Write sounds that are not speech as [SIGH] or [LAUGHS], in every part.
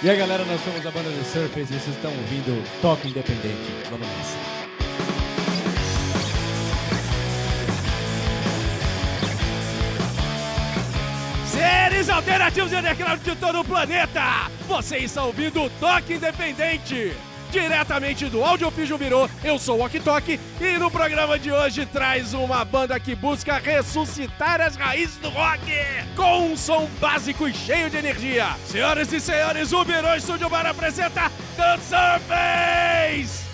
E aí galera, nós somos a banda The Surface e vocês estão ouvindo Toque Independente. Vamos nessa. Seres alternativos e declarados de todo o planeta! Vocês estão ouvindo o Toque Independente! diretamente do Audiofígio virou, Eu sou o Ok e no programa de hoje traz uma banda que busca ressuscitar as raízes do rock com um som básico e cheio de energia. Senhoras e senhores, o virou Estúdio Bar apresenta The Surface!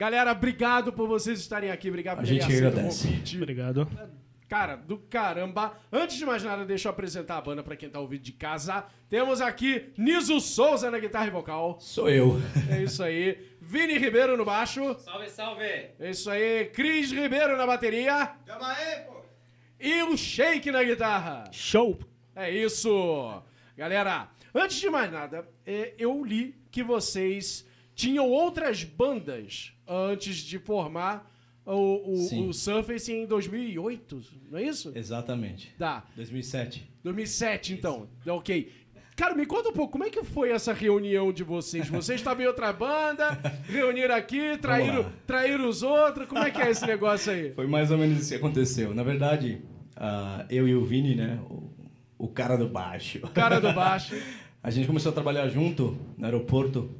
Galera, obrigado por vocês estarem aqui. Obrigado por A terem gente agradece. Obrigado. Cara, do caramba. Antes de mais nada, deixa eu apresentar a banda pra quem tá ouvindo de casa. Temos aqui Niso Souza na guitarra e vocal. Sou eu. É isso aí. Vini Ribeiro no baixo. Salve, salve! É isso aí. Cris Ribeiro na bateria. Tamo aí, pô! E o Shake na guitarra. Show! É isso! Galera, antes de mais nada, é, eu li que vocês tinham outras bandas antes de formar o, o, o Surface em 2008, não é isso? Exatamente. Tá, 2007. 2007 então. Ok. Cara, me conta um pouco, como é que foi essa reunião de vocês? Vocês estavam em outra banda, [LAUGHS] reuniram aqui, traíram, traíram os outros, como é que é esse negócio aí? Foi mais ou menos isso que aconteceu. Na verdade, ah, eu e o Vini, né? O, o cara do baixo. Cara do baixo. [LAUGHS] A gente começou a trabalhar junto no aeroporto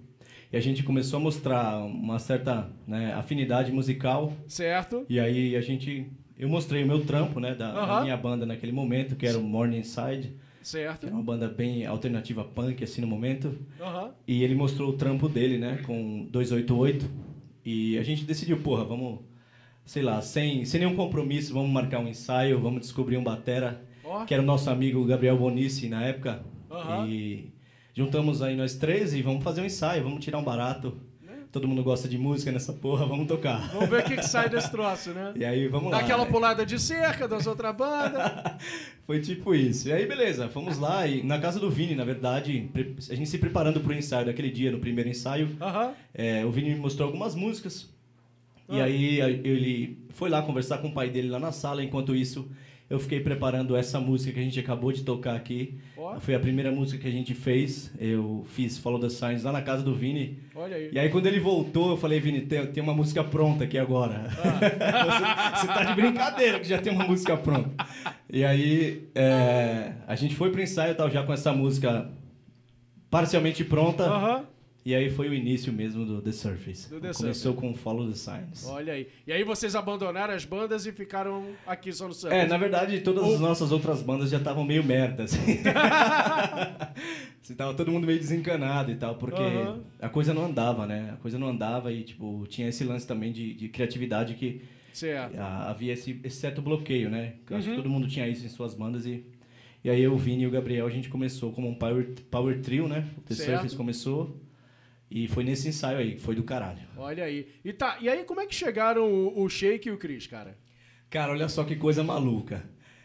e a gente começou a mostrar uma certa né, afinidade musical. Certo? E aí a gente. Eu mostrei o meu trampo, né? Da, da minha banda naquele momento, que era o Morningside, que Certo. era uma banda bem alternativa punk, assim, no momento. Aham. E ele mostrou o trampo dele, né, com 288. E a gente decidiu, porra, vamos, sei lá, sem, sem nenhum compromisso, vamos marcar um ensaio, vamos descobrir um batera, Ó. que era o nosso amigo Gabriel Bonici na época. Aham. E juntamos aí nós três e vamos fazer um ensaio, vamos tirar um barato. Todo mundo gosta de música nessa porra, vamos tocar. Vamos ver o que, que sai desse troço, né? E aí, vamos Dá lá. aquela né? pulada de cerca das outras bandas. [LAUGHS] Foi tipo isso. E aí, beleza, fomos lá e na casa do Vini, na verdade, a gente se preparando pro ensaio daquele dia, no primeiro ensaio, Aham. É, o Vini me mostrou algumas músicas. E Ah. aí ele foi lá conversar com o pai dele lá na sala. Enquanto isso, eu fiquei preparando essa música que a gente acabou de tocar aqui. Ó. Foi a primeira música que a gente fez. Eu fiz Follow the Signs lá na casa do Vini. Olha aí. E aí quando ele voltou, eu falei, Vini, tem, tem uma música pronta aqui agora. Ah. você, [LAUGHS] você tá de brincadeira que já tem uma música pronta. E aí é, a gente foi pro ensaio tal, já com essa música parcialmente pronta. Aham. E aí foi o início mesmo do The Surface. Do The Começou com Follow the Signs. Olha aí. E aí vocês abandonaram as bandas e ficaram aqui só no É, Surface. na verdade, todas as nossas outras bandas já estavam meio merda, assim. [LAUGHS] Assim, tava todo mundo meio desencanado e tal, porque a coisa não andava, né? A coisa não andava e, tipo, tinha esse lance também de, de criatividade que havia esse, esse certo bloqueio, né? Acho Uhum. que todo mundo tinha isso em suas bandas e... E aí eu, o Vini e o Gabriel, a gente começou como um power, power trio, né? O The Certo. Surface começou e foi nesse ensaio aí, foi do caralho. Olha aí. E, tá, e aí, como é que chegaram o, o Shake e o Chris, cara? Cara, olha só que coisa maluca.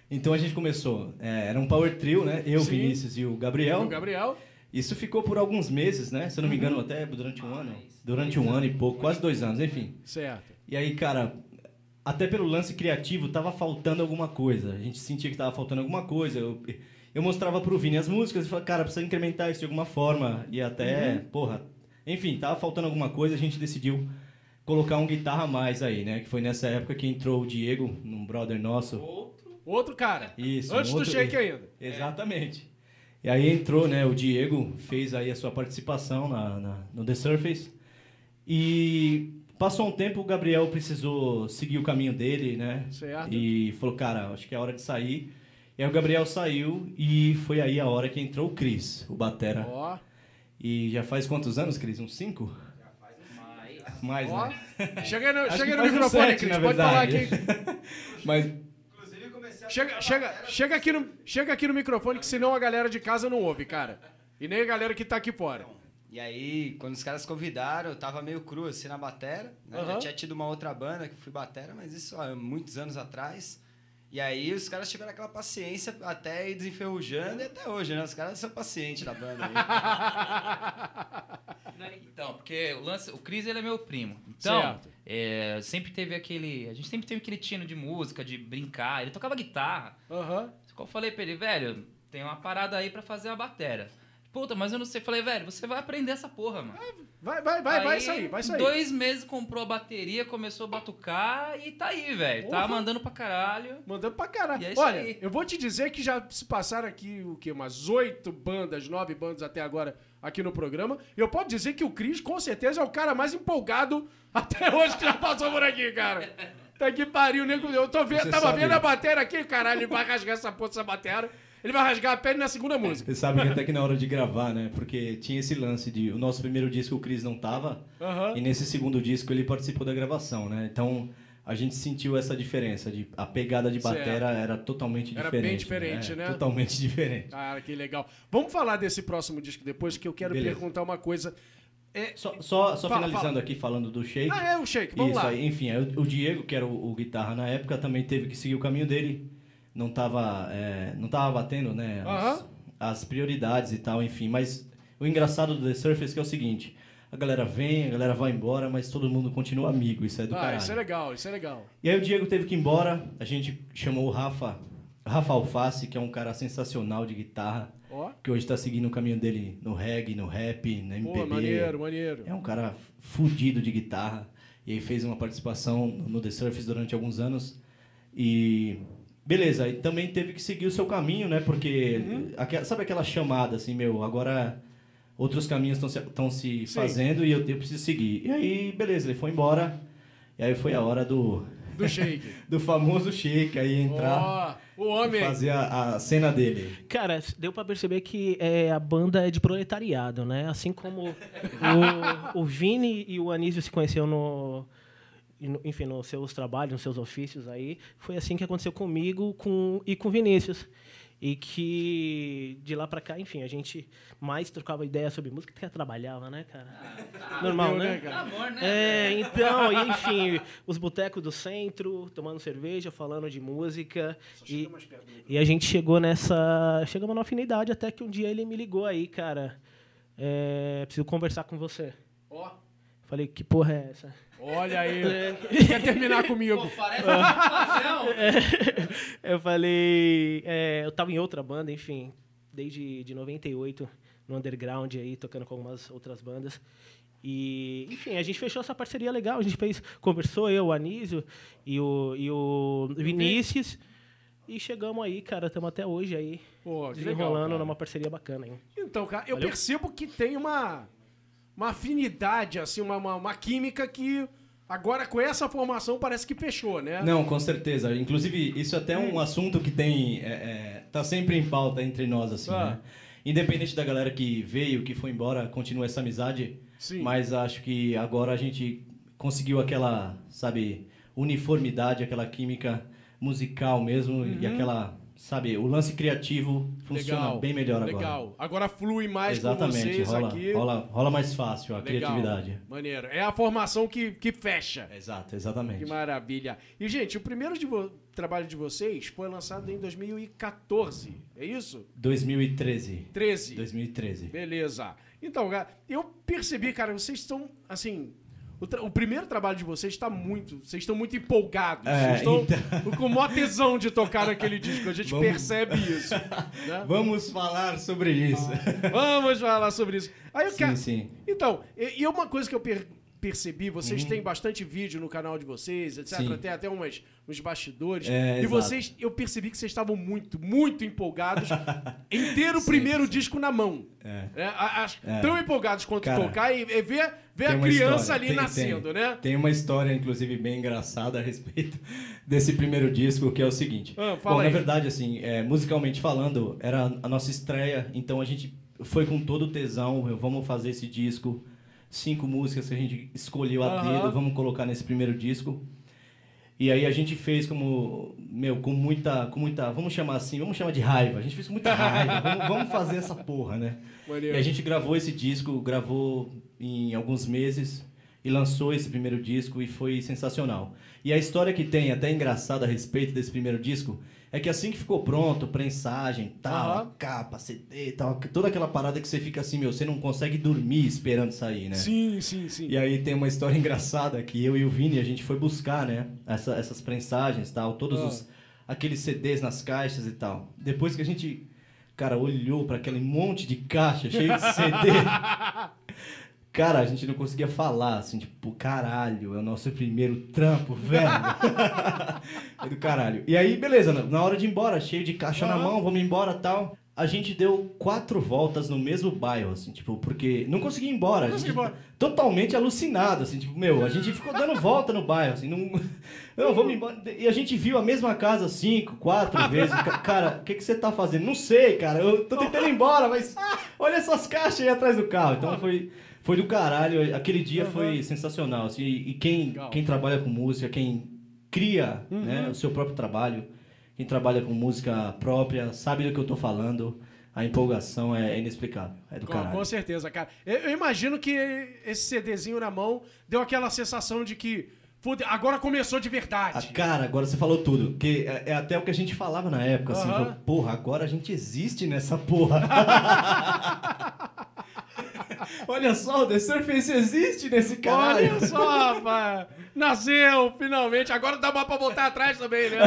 Então a gente começou, é, era um power trio, né? Eu, Sim. Vinícius e o Gabriel. O Gabriel? Isso ficou por alguns meses, né? Se eu não me engano, até durante um ano. Durante um ano e pouco, quase dois anos, enfim. Certo. E aí, cara, até pelo lance criativo, tava faltando alguma coisa. A gente sentia que tava faltando alguma coisa. Eu, eu mostrava pro Vini as músicas e falava, cara, precisa incrementar isso de alguma forma. E até, porra, enfim, tava faltando alguma coisa, a gente decidiu colocar um guitarra a mais aí, né? Que foi nessa época que entrou o Diego, um brother nosso. Outro cara. Isso. Antes um do outro- Shake ainda. Exatamente. E aí entrou, né, o Diego fez aí a sua participação na, na- no The Surface. E passou um tempo, o Gabriel precisou seguir o caminho dele, né? Certo. E falou, cara, acho que é hora de sair. E aí o Gabriel saiu e foi aí a hora que entrou o Cris, o Batera. Ó. E já faz quantos anos, Cris? Uns cinco? Mais, Ó. né? [LAUGHS] Chega no, chega no faz microfone, sete, Cris. na Pode falar verdade. aqui. [LAUGHS] Mas Inclusive, comecei a Chega, chega, chega, aqui no, chega aqui no microfone, que senão a galera de casa não ouve, cara. E nem a galera que tá aqui fora. E aí, quando os caras convidaram, eu tava meio cru assim na batera. Né? Aham. Já tinha tido uma outra banda que fui batera, mas isso há muitos anos atrás. E aí os caras tiveram aquela paciência até ir desenferrujando e até hoje, né? Os caras são pacientes da banda aí. [LAUGHS] Não, Então, porque o lance, o Cris ele é meu primo. Então, é, sempre teve aquele, a gente sempre teve aquele tino de música, de brincar. Ele tocava guitarra. Aham. Eu falei pra ele, velho, tem uma parada aí pra fazer a batera. Puta, mas eu não sei. Falei, velho, você vai aprender essa porra, mano. Vai, vai, vai, vai Aí, sair, vai sair. Dois meses comprou a bateria, começou a batucar e tá aí, velho. Tá mandando pra caralho. Mandando pra caralho. E é isso Olha, aí. eu vou te dizer que já se passaram aqui o quê? Umas oito bandas, nove bandas até agora aqui no programa. E eu posso dizer que o Cris, com certeza, é o cara mais empolgado [LAUGHS] até hoje que já passou por aqui, cara. [LAUGHS] Tá que pariu, nego. Eu tô vendo, Você tava sabe- vendo a bateria aqui, caralho. Ele vai rasgar essa porra dessa bateria. Ele vai rasgar a pele na segunda música. Você sabe que até que na hora de gravar, né? Porque tinha esse lance de. O nosso primeiro disco o Cris não tava. Aham. E nesse segundo disco ele participou da gravação, né? Então a gente sentiu essa diferença. De, a pegada de Certo. batera era totalmente Era diferente. bem diferente, né? Totalmente [LAUGHS] diferente. Cara, que legal. Vamos falar desse próximo disco depois, que eu quero Beleza. perguntar uma coisa. É... Só, só, só Fala, finalizando fala. aqui falando do Shake. Ah, é o Shake, vamos Isso lá. aí, enfim, aí o, o Diego, que era o, o guitarra na época, também teve que seguir o caminho dele. Não tava, é, não tava batendo, né? As, as prioridades e tal, enfim. Mas o engraçado do The Surface que é o seguinte: a galera vem, a galera vai embora, mas todo mundo continua amigo. Isso é do Ah, caralho. isso é legal, isso é legal. E aí o Diego teve que ir embora, a gente chamou o Rafa, Rafa Alface, que é um cara sensacional de guitarra, que hoje tá seguindo o caminho dele no reggae, no rap, na MPB. Pô, maneiro, maneiro. É um cara fudido de guitarra. E aí fez uma participação no The Surface durante alguns anos. E beleza, e também teve que seguir o seu caminho, né? Porque Uhum. sabe aquela chamada assim, meu, agora outros caminhos estão se, tão se Sim. fazendo e eu, eu preciso seguir. E aí, beleza, ele foi embora. E aí foi a hora do Do Shake. [LAUGHS] do famoso Shake aí entrar Ó, o homem. e fazer a, a cena dele. Cara, deu pra perceber que é, a banda é de proletariado, né? Assim como [LAUGHS] o, o Vini e o Anísio se conheceram no- enfim, nos seus trabalhos, nos seus ofícios aí, foi assim que aconteceu comigo com, e com o Vinícius. E que de lá pra cá, enfim, a gente mais trocava ideia sobre música do que trabalhava, né, cara? [LAUGHS] Normal, né? né, cara? Amor, né? É, então, e, enfim, os botecos do centro, tomando cerveja, falando de música. E, e a gente chegou nessa. Chegamos na afinidade até que um dia ele me ligou aí, cara. É, preciso conversar com você. Ó, Falei, que porra é essa? Olha aí. Quer terminar comigo? parece um paixão. eu falei. é, eu tava em outra banda, enfim, desde de 98, no underground aí, tocando com algumas outras bandas. E, enfim, a gente fechou essa parceria legal. A gente fez, conversou, eu, o Anísio e o, e o Vinícius. E chegamos aí, cara, estamos até hoje aí, Pô, legal, desenrolando cara. numa parceria bacana, hein? Então, cara, eu Valeu. percebo que tem uma, uma afinidade, assim, uma, uma, uma química que agora com essa formação parece que fechou, né? Não, com certeza. Inclusive, isso é até um assunto que tem. É, é, tá sempre em pauta entre nós, assim, Ah. né? Independente da galera que veio, que foi embora, continua essa amizade. Sim. Mas acho que agora a gente conseguiu aquela, sabe, uniformidade, aquela química musical mesmo e aquela, sabe, o lance criativo funciona. Legal, bem melhor agora. Legal. Agora flui mais com Exatamente, vocês rola, aqui. rola, rola mais fácil a Legal. criatividade. Maneiro. É a formação que, que fecha. Exato, exatamente. Que maravilha. E, gente, o primeiro de trabalho de vocês foi lançado em 2014, é isso? 2013. 13. 2013. Beleza. Então, eu percebi, cara, vocês estão, assim... O, tra- o primeiro trabalho de vocês está muito... Vocês estão muito empolgados. É, vocês estão então- com maior tesão de tocar naquele disco. A gente Vamos- percebe isso. [LAUGHS] né? Vamos falar sobre isso. Vamos falar sobre isso. Aí eu Sim, quero... sim. Então, e, e uma coisa que eu per- percebi, vocês têm bastante vídeo no canal de vocês, etc. Uhum. Sim. Tem até umas, uns bastidores. É, e exato. vocês, eu percebi que vocês estavam muito, muito empolgados [LAUGHS] em ter o primeiro disco na mão. É. É, a- as- É. Tão empolgados quanto Cara, tocar e, e ver, ver a criança história, ali tem- nascendo, tem. né? Tem uma história, inclusive, bem engraçada a respeito [LAUGHS] desse primeiro disco, que é o seguinte. Ah, Bom, aí. na verdade, assim, é, musicalmente falando, era a nossa estreia, então a gente foi com todo o tesão, vamos fazer esse disco, cinco músicas que a gente escolheu a Aham. dedo, vamos colocar nesse primeiro disco. E aí a gente fez como, meu, com muita, com muita, vamos chamar assim, vamos chamar de raiva. A gente fez com muita raiva, [LAUGHS] vamos, vamos fazer essa porra, né? Maneiro. E a gente gravou esse disco, gravou em alguns meses e lançou esse primeiro disco e foi sensacional. E a história que tem, até engraçada a respeito desse primeiro disco, é que assim que ficou pronto, prensagem, tal, a capa, CD, tal, toda aquela parada que você fica assim, meu, você não consegue dormir esperando sair, né? Sim, sim, sim. E aí tem uma história [LAUGHS] engraçada que eu e o Vini, a gente foi buscar, né? Essa- essas prensagens tal, todos Ah. os aqueles CDs nas caixas e tal. Depois que a gente, cara, olhou para aquele monte de caixa cheio de CD, [LAUGHS] cara, a gente não conseguia falar, assim, tipo, caralho, é o nosso primeiro trampo, velho. [LAUGHS] é do caralho. E aí, beleza, na- na hora de ir embora, cheio de caixa na Aham. mão, vamos embora tal. A gente deu quatro voltas no mesmo bairro, assim, tipo, porque não conseguia ir embora. Não a gente embora. totalmente alucinado, assim, tipo, meu, a gente ficou dando volta no bairro, assim, não, [LAUGHS] não, vamos embora. E a gente viu a mesma casa cinco, quatro [LAUGHS] vezes. Ca- Cara, o que, que você tá fazendo? Não sei, cara, eu tô tentando ir embora, mas olha essas caixas aí atrás do carro. Então foi, foi do caralho, aquele dia foi sensacional, assim, e quem, Legal. quem trabalha com música, quem cria né, o seu próprio trabalho, quem trabalha com música própria, sabe do que eu tô falando. A empolgação é inexplicável. É do Com, caralho. com certeza, cara. Eu, eu imagino que esse CDzinho na mão deu aquela sensação de que "Fude, agora começou de Ah, verdade. cara, agora você falou tudo. Que é, é até o que a gente falava na época, assim. Aham. falou, porra, agora a gente existe nessa porra. [LAUGHS] [LAUGHS] Olha só, o The Surface existe nesse caralho. Olha só, rapaz. Nasceu, finalmente. Agora dá mais pra botar atrás também, né?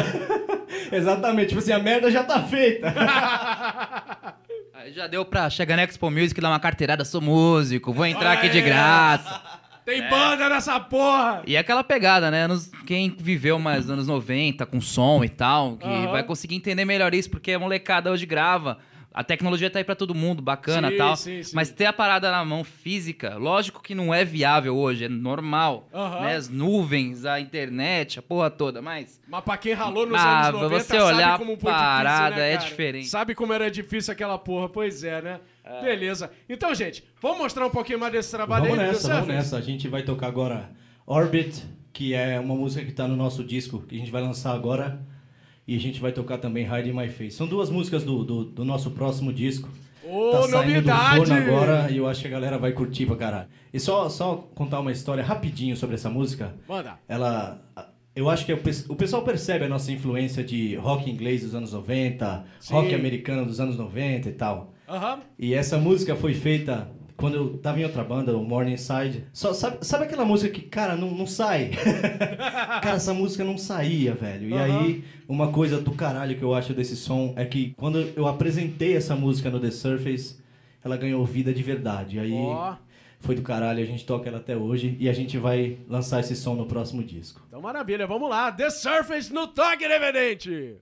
[LAUGHS] Exatamente, tipo assim, a merda já tá feita. [LAUGHS] Aí já deu pra chegar na Expo Music e dar uma carteirada, sou músico, vou entrar aqui de graça. Tem banda nessa porra. E aquela pegada, né? Nos- quem viveu mais anos 90 com som e tal, que Aham. vai conseguir entender melhor isso, porque a molecada hoje grava. A tecnologia tá aí pra todo mundo, bacana Sim, e tal. sim, sim. Mas ter a parada na mão física, lógico que não é viável hoje, é normal. Aham. Né? As nuvens, a internet, a porra toda, mas. Mas pra quem ralou nos Ah, anos 90, você sabe olhar como foi parada, difícil, né, é diferente. Sabe como era difícil aquela porra? Pois é, né? Beleza. Então, gente, vamos mostrar um pouquinho mais desse trabalho vamos aí nessa, vamos Surface? nessa. A gente vai tocar agora Orbit, que é uma música que tá no nosso disco, que a gente vai lançar agora. E a gente vai tocar também Hide in My Face. São duas músicas do, do, do nosso próximo disco. Ô, tá saindo novidade! do forno agora e eu acho que a galera vai curtir pra caralho. E só, só contar uma história rapidinho sobre essa música. Manda. Ela. Eu acho que o pe- o pessoal percebe a nossa influência de rock inglês dos anos 90, Sim. rock americano dos anos 90 e tal. Aham. E essa música foi feita quando eu tava em outra banda, o Morningside, só, sabe, sabe aquela música que, cara, não, não sai? [LAUGHS] cara, essa música não saía, velho. E aí, uma coisa do caralho que eu acho desse som é que quando eu apresentei essa música no The Surface, ela ganhou vida de verdade. Aí Ó. foi do caralho, a gente toca ela até hoje e a gente vai lançar esse som no próximo disco. Então maravilha, vamos lá. The Surface no Toque Independente.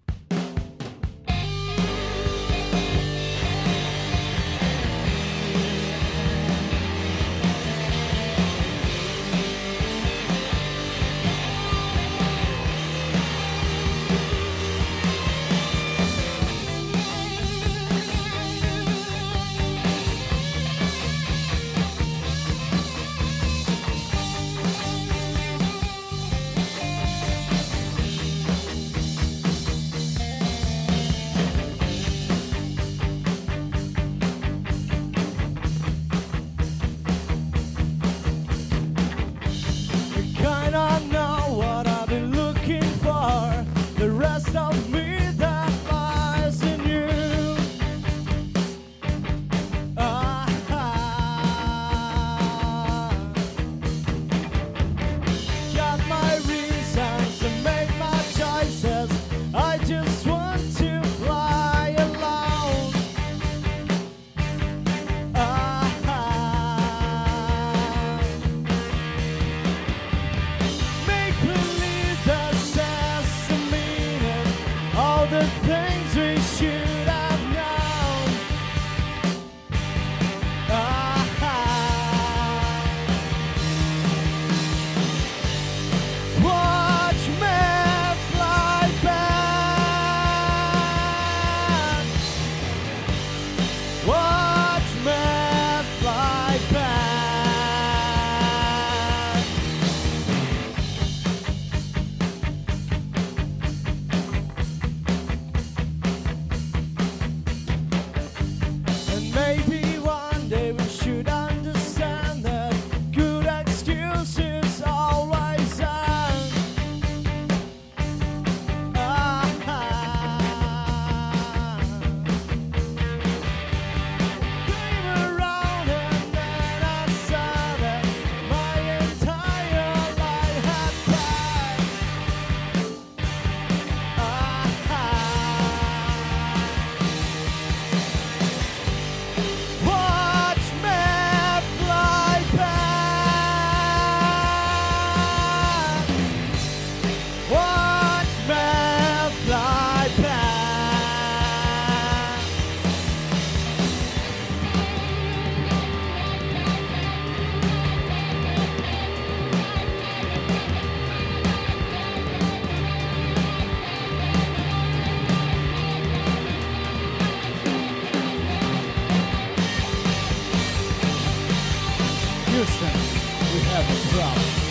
Problem.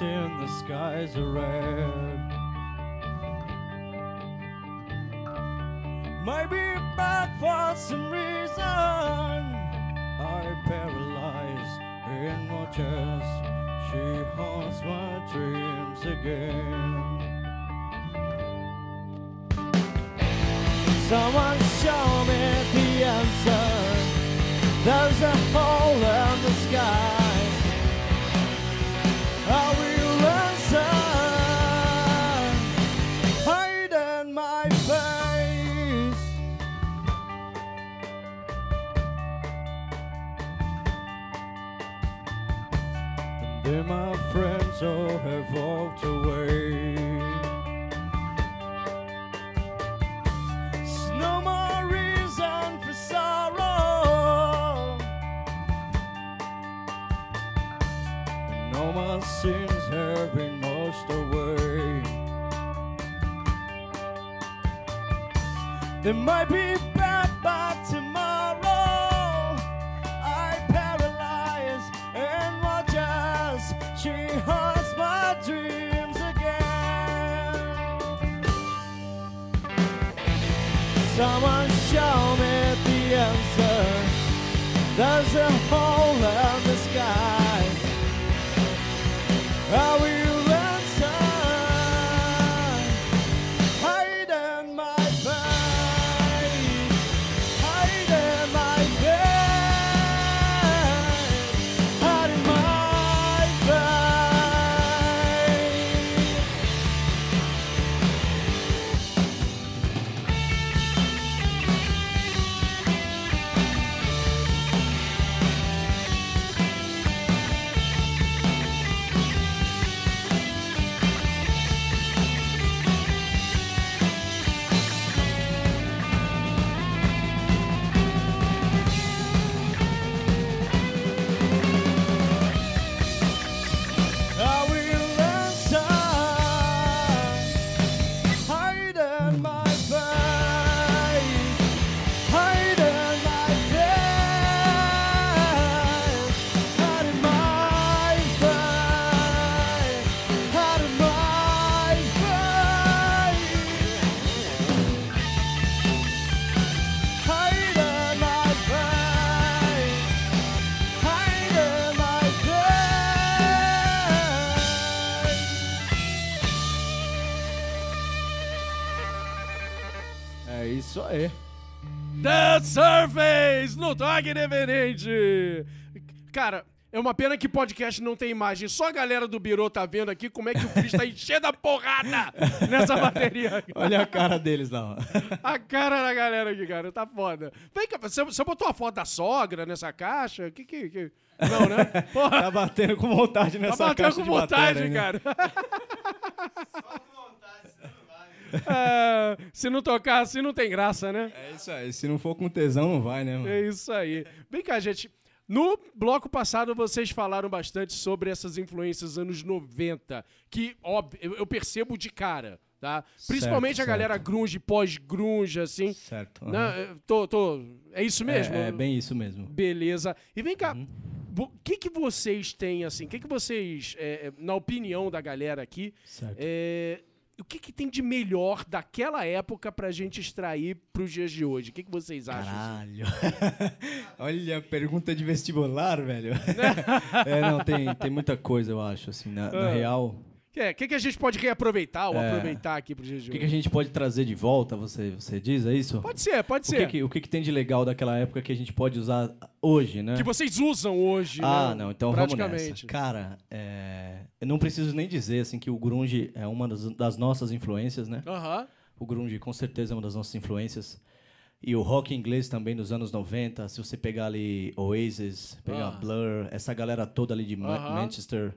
In the skies are red. Maybe back for some reason I paralyzed in watches. She haunts my dreams again. Someone show me the answer. There's a have walked away. There's no more reason for sorrow. And all my sins have been washed away. There might be Someone show me the answer. There's a hole in the sky. Surface no Dog Independente. Cara, é uma pena que podcast não tem imagem. Só a galera do Biro tá vendo aqui como é que o Chris tá enchendo a porrada nessa bateria. Olha a cara deles lá. A cara da galera aqui, cara, tá foda. Vem cá, você, você botou a foto da sogra nessa caixa? Que que... que... Não, né? [LAUGHS] Porra, Tá batendo com vontade tá nessa batendo caixa com de vontade, bateria, né? cara. [LAUGHS] Ah, se não tocar assim, não tem graça, né? É isso aí. Se não for com tesão, não vai, né, mano? É isso aí. Vem cá, gente. No bloco passado, vocês falaram bastante sobre essas influências anos 90, que, óbvio, eu percebo de cara, tá? Principalmente a certo. galera grunge, pós-grunge, assim. Certo. Eu Tô, tô... É isso mesmo? É, é bem isso mesmo. Beleza. E vem cá, Uhum. o que, que vocês têm, assim, o que, que vocês, é, é, na opinião da galera aqui, Certo. é, o que, que tem de melhor daquela época pra gente extrair pros dias de hoje? O que, que vocês acham? Caralho. [LAUGHS] Olha, pergunta de vestibular, velho. [LAUGHS] é, não, tem, tem muita coisa, eu acho, assim, na, na Ah. real. O que, que, que a gente pode reaproveitar ou É. aproveitar aqui de O que, que a gente pode trazer de volta, você, você diz, é isso? Pode ser, pode o ser. que, que- o que, que tem de legal daquela época que a gente pode usar hoje, né? Que vocês usam hoje, Ah, né? não, então vamos nessa. Cara, é, eu não preciso nem dizer assim que o grunge é uma das, das nossas influências, né? Aham. O grunge com certeza é uma das nossas influências. E o rock inglês também dos anos 90, se você pegar ali Oasis, pegar Ah. Blur, essa galera toda ali de Aham. Manchester,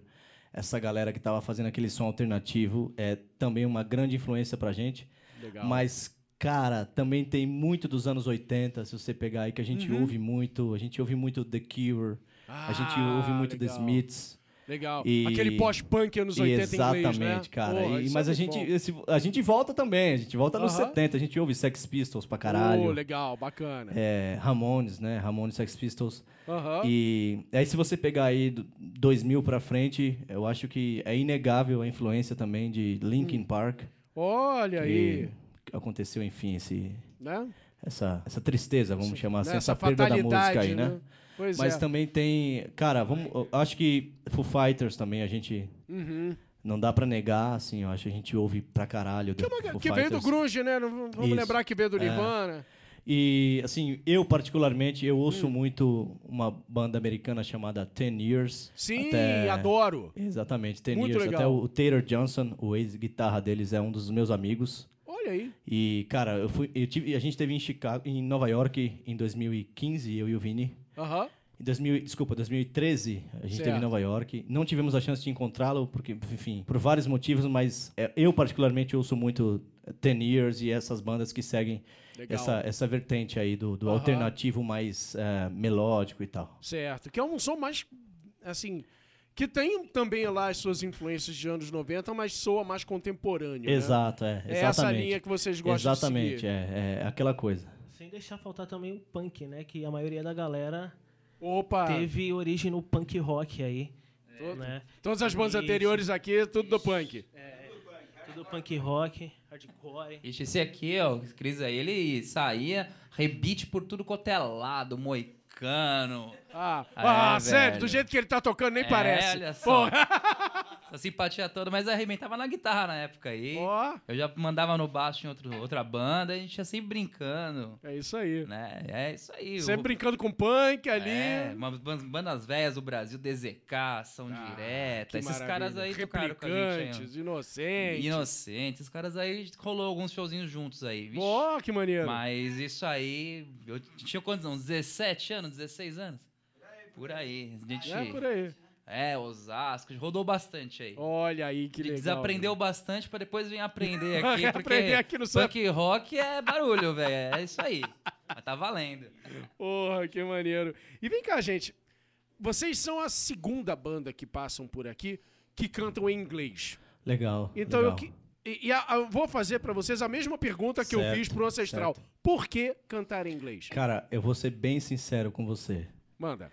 essa galera que tava fazendo aquele som alternativo, é também uma grande influência pra gente. Legal. Mas, cara, também tem muito dos anos 80, se você pegar aí, que a gente Uhum. ouve muito. A gente ouve muito The Cure, a gente Ah, ouve muito The legal. Smiths. Legal. E- Aquele pós-punk anos 80 Exatamente, inglês, né? cara. Porra, E- mas é a gente, esse- a gente volta também, a gente volta nos Aham. 70, a gente ouve Sex Pistols pra caralho. Oh, legal, bacana. é, Ramones, né? Ramones, Sex Pistols. Aham. E aí se você pegar aí do 2000 pra frente, eu acho que é inegável a influência também de Linkin Park. Olha Hum. aí, aconteceu, enfim, esse, né? Essa, essa tristeza, vamos chamar assim, Né? essa, perda da música aí, né? Pois Mas é. também tem, cara, vamos, acho que Foo Fighters também a gente Uhum. não dá pra negar, assim, eu acho que a gente ouve pra caralho do Foo Que veio do grunge, né? Não- Vamos Isso. lembrar que veio do É. Nirvana. E assim, eu particularmente eu ouço Hum. muito uma banda americana chamada Ten Years. Sim, Até- adoro. Exatamente, Ten Muito Years. legal. Até o Taylor Johnson, o ex-guitarra deles, é um dos meus amigos. Olha aí. E, cara, eu fui, eu tive, a gente teve em Chicago, em Nova York, em 2015, eu e o Vini. Aham. Em 2000, desculpa, 2013, a gente Certo. teve em Nova York. Não tivemos a chance de encontrá-lo, porque, enfim, por vários motivos, mas é, eu particularmente ouço muito Ten Years e essas bandas que seguem Legal. essa, essa vertente aí do, do Aham. alternativo mais é, melódico e tal. Certo. Que é um som mais, assim... Que tem também lá as suas influências de anos 90, mas soa mais contemporâneo, né? Exato, é. É essa exatamente. linha que vocês gostam Exatamente, de seguir. é, é aquela coisa. Sem deixar faltar também o punk, né? Que a maioria da galera Opa! teve origem no punk rock aí. Né? Todas as bandas Isso. anteriores aqui, tudo do punk. Tudo punk rock, hardcore. Ixi, esse aqui, ó, o Cris aí, ele saía, rebite por tudo quanto é lado, moicano. Ah, É, ah sério, velho. do jeito que ele tá tocando, nem É, parece. olha só. Essa simpatia toda, mas arrebentava na guitarra na época aí. Ó, Eu já mandava no baixo em outro, outra banda, a gente ia sempre brincando, é isso aí. né? É isso aí. Sempre o- brincando com punk ali. É, bandas velhas do Brasil, DZK, Ação Ah, Direta. Esses maravilha. caras aí tocaram com a gente. Aí, inocentes. Inocentes. Esses caras aí rolou alguns showzinhos juntos aí. Ó, que maneiro. Mas isso aí. Eu tinha quantos anos? 17 anos? 16 anos? Por aí. A gente. É por aí. É, Osasco, rodou bastante aí. Olha aí que A gente legal. desaprendeu bastante pra depois vir aprender [LAUGHS] aqui. porque Aprender aqui no Punk rock é barulho, velho. É isso aí. Mas tá valendo. Porra, que maneiro. E vem cá, gente. Vocês são a segunda banda que passam por aqui que cantam em inglês. Legal. Então legal. eu, que- e, e a- eu vou fazer pra vocês a mesma pergunta que eu Certo, fiz pro Ancestral. certo. Por que cantar em inglês? Cara, eu vou ser bem sincero com você. Manda.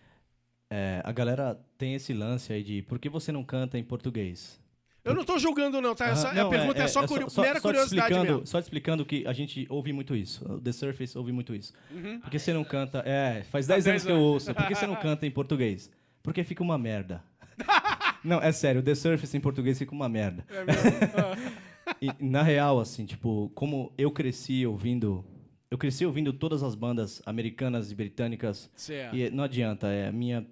É, a galera tem esse lance aí de por que você não canta em português? Eu não tô julgando, não, tá? Essa, Aham, não, a pergunta é, só, curio- mera só curiosidade explicando, mesmo. Só te explicando que a gente ouve muito isso. The Surface ouve muito isso. Uhum. Por que você não canta... É, faz 10 Há anos 10 que eu ouço. Por que você não canta em português? Porque fica uma merda. [LAUGHS] não, é sério. The Surface em português fica uma merda. É mesmo? [LAUGHS] E, na real, assim, tipo, como eu cresci ouvindo... Eu cresci ouvindo todas as bandas americanas e britânicas. certo. E não adianta, é a minha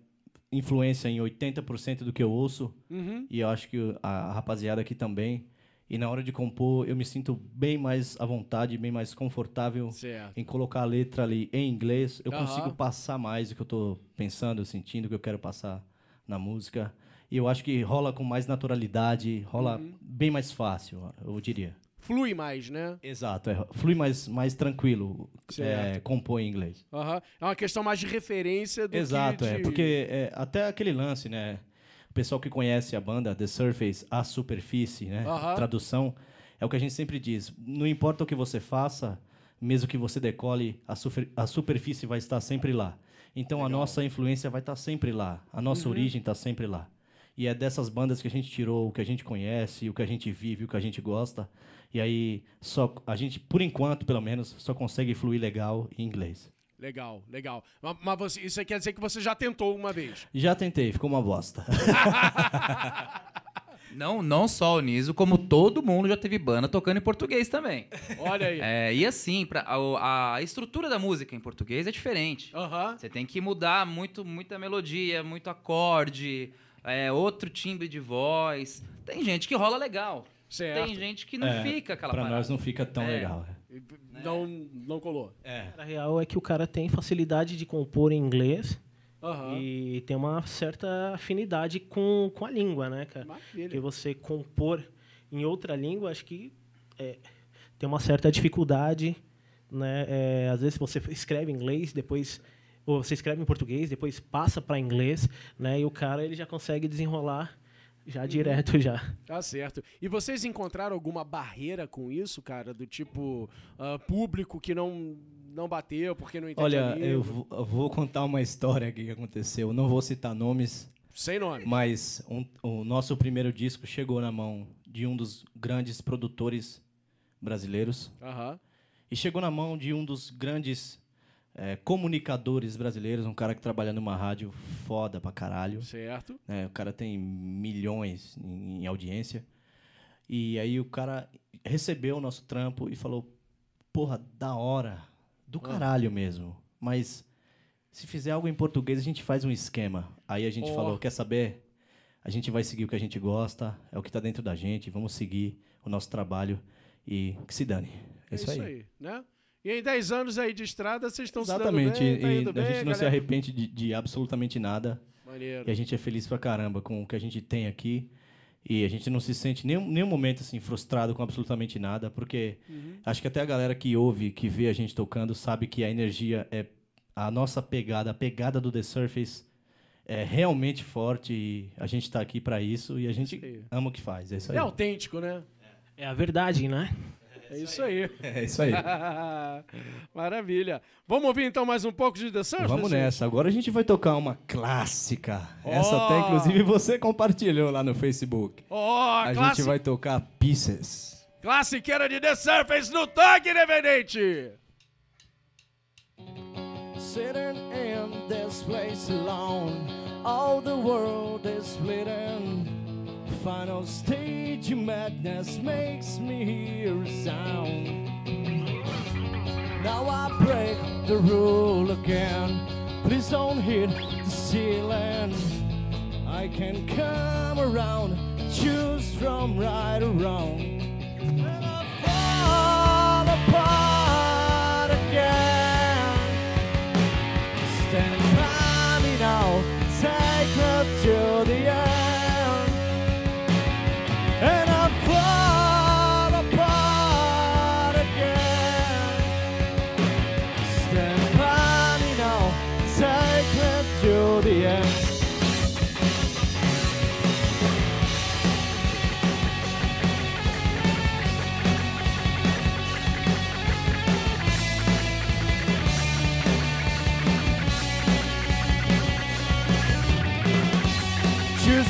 influência em 80% do que eu ouço. Uhum. E eu acho que a rapaziada aqui também. E na hora de compor, eu me sinto bem mais à vontade, bem mais confortável Certo. em colocar a letra ali em inglês. Eu Aham. consigo passar mais o que eu tô pensando, sentindo, o que eu quero passar na música. E eu acho que rola com mais naturalidade, rola Uhum. bem mais fácil, eu diria. Flui mais, né? Exato, é, flui mais, mais tranquilo é, compor em inglês. Aham. É uma questão mais de referência do Exato, que de... é. Porque é, até aquele lance, né? O pessoal que conhece a banda The Surface, a superfície, né? Aham. Tradução, é o que a gente sempre diz. Não importa o que você faça, mesmo que você decole, a, super- a superfície vai estar sempre lá. Então a nossa influência vai estar sempre lá. A nossa Uhum. origem está sempre lá. E é dessas bandas que a gente tirou o que a gente conhece, o que a gente vive, o que a gente gosta. E aí, só a gente, por enquanto, pelo menos, só consegue fluir legal em inglês. Legal, legal. Mas, mas você- isso aí quer dizer que você já tentou uma vez. Já tentei, ficou uma bosta. [LAUGHS] Não, não só o Niso, como todo mundo já teve banda tocando em português também. Olha aí. É, e assim, pra, a, a estrutura da música em português é diferente. Você tem que mudar muito, muita melodia, muito acorde, é, outro timbre de voz. Tem gente que rola legal. Certo. Tem gente que não É, fica aquela Pra parada. nós não fica tão É. legal. Não, não colou. É. A real é que o cara tem facilidade de compor em inglês Aham. e tem uma certa afinidade com, com a língua, né, cara? Porque você compor em outra língua, acho que é, tem uma certa dificuldade, né? É, às vezes você escreve em inglês, depois você escreve em português, depois passa para inglês, né? E o cara ele já consegue desenrolar já direto já. Tá certo. E vocês encontraram alguma barreira com isso, cara? Do tipo, ah, público que não, não bateu porque não entende Olha, eu vou, eu vou contar uma história aqui que aconteceu. Não vou citar nomes, Sem nome. mas um- o nosso primeiro disco chegou na mão de um dos grandes produtores brasileiros Aham. e chegou na mão de um dos grandes eh, comunicadores brasileiros, um cara que trabalha numa rádio foda pra caralho. Certo. né? O cara tem milhões em, em audiência. E aí o cara recebeu o nosso trampo e falou: Porra, da hora. Do Ah. caralho mesmo. Mas se fizer algo em português, a gente faz um esquema. Aí a gente Ó. falou: Quer saber? A gente vai seguir o que a gente gosta, é o que tá dentro da gente, vamos seguir o nosso trabalho e que se dane. É isso, aí. né? E em 10 anos aí de estrada, vocês estão se dando Exatamente. bem, tá e indo a bem, gente não se galera? arrepende de, de absolutamente nada. Maneiro. E a gente é feliz pra caramba com o que a gente tem aqui. E a gente não se sente nenhum, nenhum momento assim frustrado com absolutamente nada, porque Uhum. acho que até a galera que ouve, que vê a gente tocando, sabe que a energia é a nossa pegada, a pegada do The Surface é realmente forte e a gente tá aqui pra isso e a gente ama o que faz. É isso aí. É autêntico, né? É a verdade, né? É isso aí. É isso aí. [LAUGHS] Maravilha. Vamos ouvir então mais um pouco de The Surface? Vamos nessa. Agora a gente vai tocar uma clássica. Essa Ó! até, inclusive, você compartilhou lá no Facebook. Ó, a classi- gente vai tocar Pieces. classiqueira de The Surface no Toque Independente. Sitting in this place alone, all the world is splitting. Final stage of madness makes me hear a sound. Now I break the rule again. Please don't hit the ceiling. I can come around, choose from right or wrong. And I fall apart again.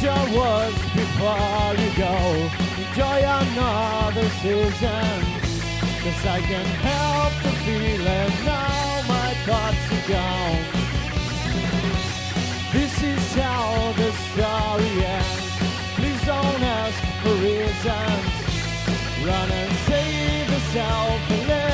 Your words before you go. Enjoy another season. Cause I can help the feeling now my thoughts are gone. This is how the story ends. Please don't ask for reasons. Run and save yourself and leave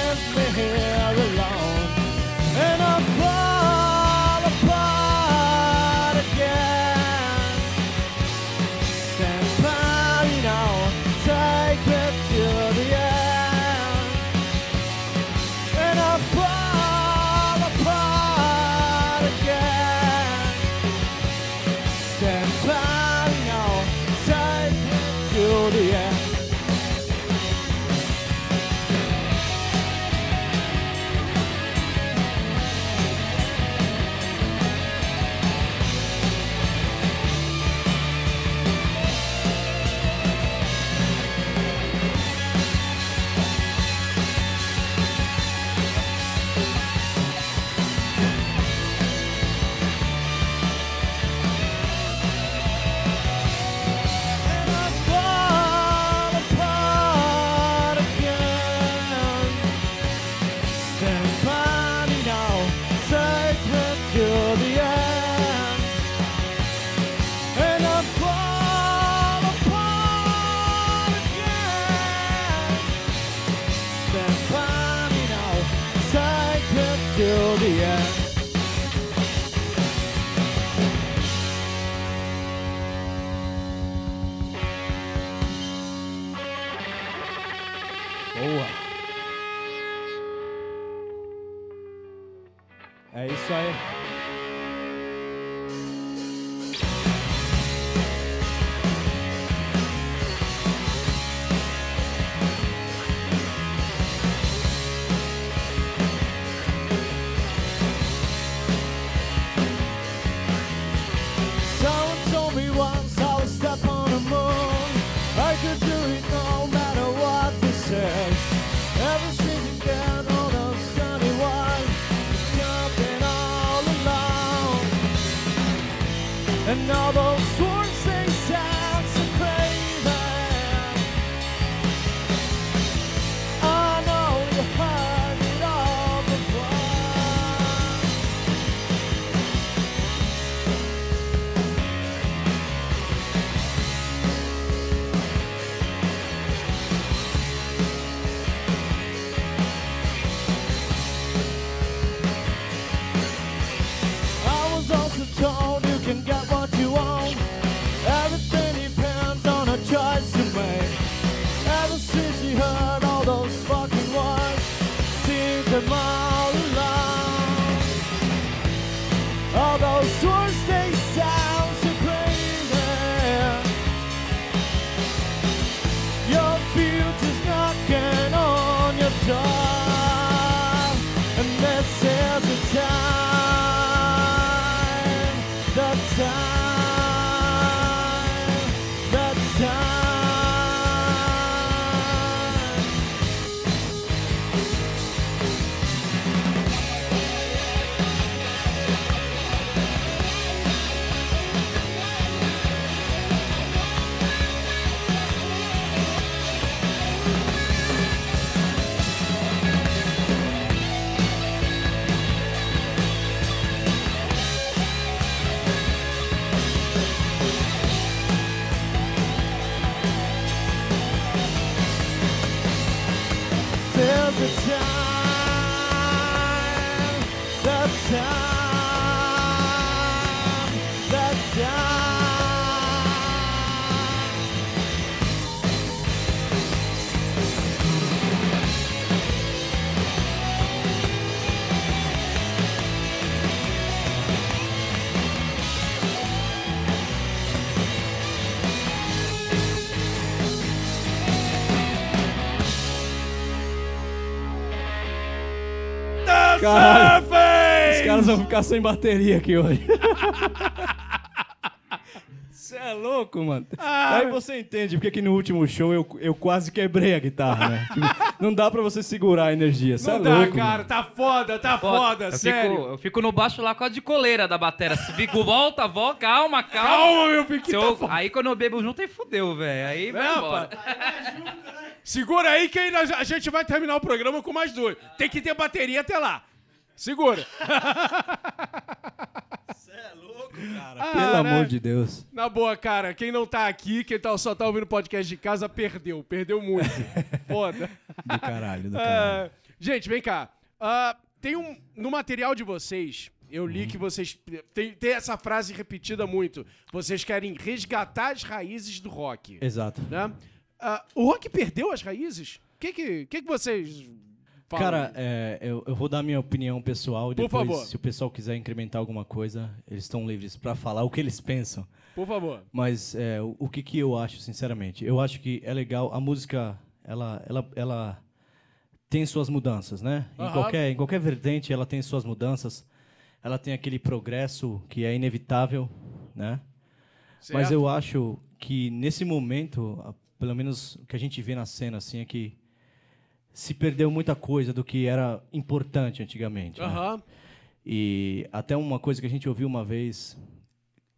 ficar sem bateria aqui hoje. Você é louco, mano. Ah. Aí você entende porque que no último show eu, eu quase quebrei a guitarra, né? Tipo, não dá pra você segurar a energia. Você é Não dá, louco, cara. mano. Tá foda, tá foda, eu sério. Fico, eu fico no baixo lá com a de coleira da batera. Se Fico, volta, volta, calma, calma. Calma, meu Se tá foda. aí quando eu bebo junto, aí fudeu, velho. Aí vai Não, embora. Segura aí que ainda a gente vai terminar o programa com mais dois. Tem que ter bateria até lá. Segura. Pelo Ah, amor né? de Deus. Na boa, cara, quem não tá aqui, quem tá, só tá ouvindo o podcast de casa, perdeu. Perdeu muito. [LAUGHS] Foda. Do caralho, do caralho. Ah, gente, vem cá. Ah, tem um. No material de vocês, eu li que vocês. Tem, tem essa frase repetida muito. Vocês querem resgatar as raízes do rock. Exato. Né? Ah, o rock perdeu as raízes? O que, que, que, que vocês. Falam? Cara, é, eu, eu vou dar minha opinião pessoal Por depois, favor. se o pessoal quiser incrementar alguma coisa, eles estão livres pra falar o que eles pensam. Por favor. Mas é, o, o que, que eu acho, sinceramente? Eu acho que é legal, a música, ela, ela, ela tem suas mudanças, né? Em, qualquer, em qualquer vertente, ela tem suas mudanças. Ela tem aquele progresso que é inevitável, né? Mas Certo? eu acho que nesse momento, pelo menos o que a gente vê na cena, assim, é que se perdeu muita coisa do que era importante antigamente. né? E até uma coisa que a gente ouviu uma vez,